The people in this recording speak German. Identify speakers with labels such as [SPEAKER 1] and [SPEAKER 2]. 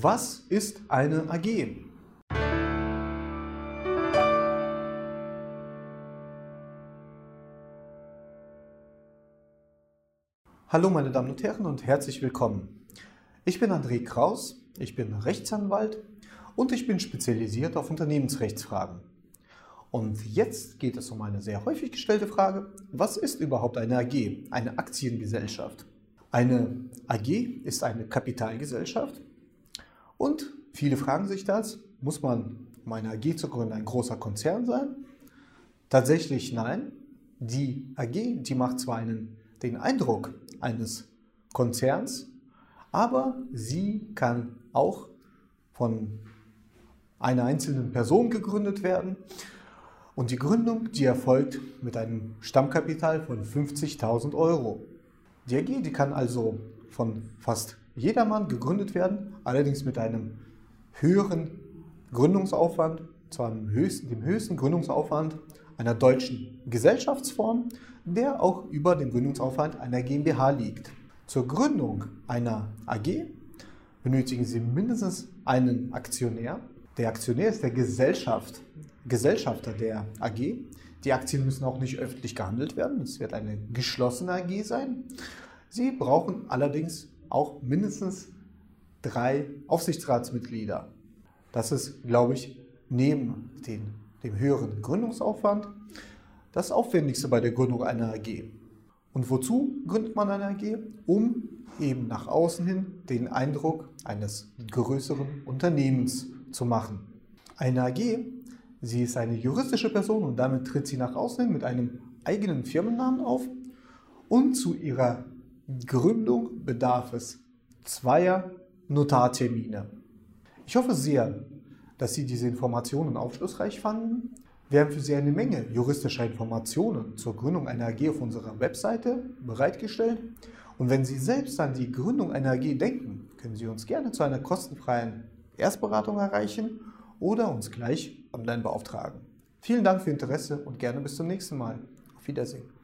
[SPEAKER 1] Was ist eine AG? Hallo meine Damen und Herren und herzlich willkommen. Ich bin André Kraus, ich bin Rechtsanwalt und ich bin spezialisiert auf Unternehmensrechtsfragen. Und jetzt geht es um eine sehr häufig gestellte Frage, was ist überhaupt eine AG, eine Aktiengesellschaft? Eine AG ist eine Kapitalgesellschaft und viele fragen sich das, muss man, um eine AG zu gründen, ein großer Konzern sein? Tatsächlich nein. Die AG, die macht zwar einen, den Eindruck eines Konzerns, aber sie kann auch von einer einzelnen Person gegründet werden. Und die Gründung, die erfolgt mit einem Stammkapital von 50.000 Euro. Die AG, die kann also von fast jedermann gegründet werden, allerdings mit einem höheren Gründungsaufwand, zwar dem höchsten, dem höchsten Gründungsaufwand einer deutschen Gesellschaftsform, der auch über dem Gründungsaufwand einer GmbH liegt. Zur Gründung einer AG benötigen Sie mindestens einen Aktionär. Der Aktionär ist der Gesellschaft, Gesellschafter der AG. Die Aktien müssen auch nicht öffentlich gehandelt werden. Es wird eine geschlossene AG sein. Sie brauchen allerdings auch mindestens drei Aufsichtsratsmitglieder. Das ist, glaube ich, neben den, dem höheren Gründungsaufwand das Aufwendigste bei der Gründung einer AG. Und wozu gründet man eine AG? Um eben nach außen hin den Eindruck eines größeren Unternehmens zu machen. Eine AG, sie ist eine juristische Person und damit tritt sie nach außen hin mit einem eigenen Firmennamen auf und zu ihrer Gründung bedarf es zweier Notartermine. Ich hoffe sehr, dass Sie diese Informationen aufschlussreich fanden. Wir haben für Sie eine Menge juristischer Informationen zur Gründung einer AG auf unserer Webseite bereitgestellt. Und wenn Sie selbst an die Gründung einer AG denken, können Sie uns gerne zu einer kostenfreien Erstberatung erreichen oder uns gleich online beauftragen. Vielen Dank für Ihr Interesse und gerne bis zum nächsten Mal. Auf Wiedersehen.